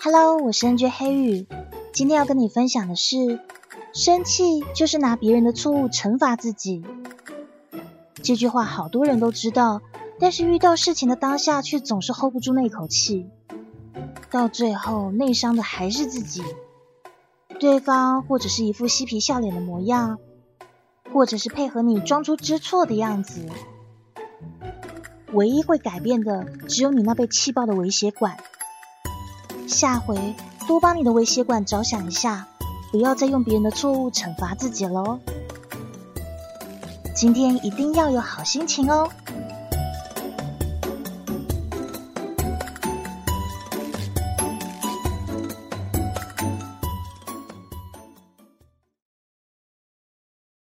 Hello，我是 NJ 黑羽，今天要跟你分享的是，生气就是拿别人的错误惩罚自己。这句话好多人都知道，但是遇到事情的当下却总是 hold 不住那口气，到最后内伤的还是自己。对方或者是一副嬉皮笑脸的模样，或者是配合你装出知错的样子，唯一会改变的只有你那被气爆的微血管。下回多帮你的微血管着想一下，不要再用别人的错误惩罚自己了哦。今天一定要有好心情哦。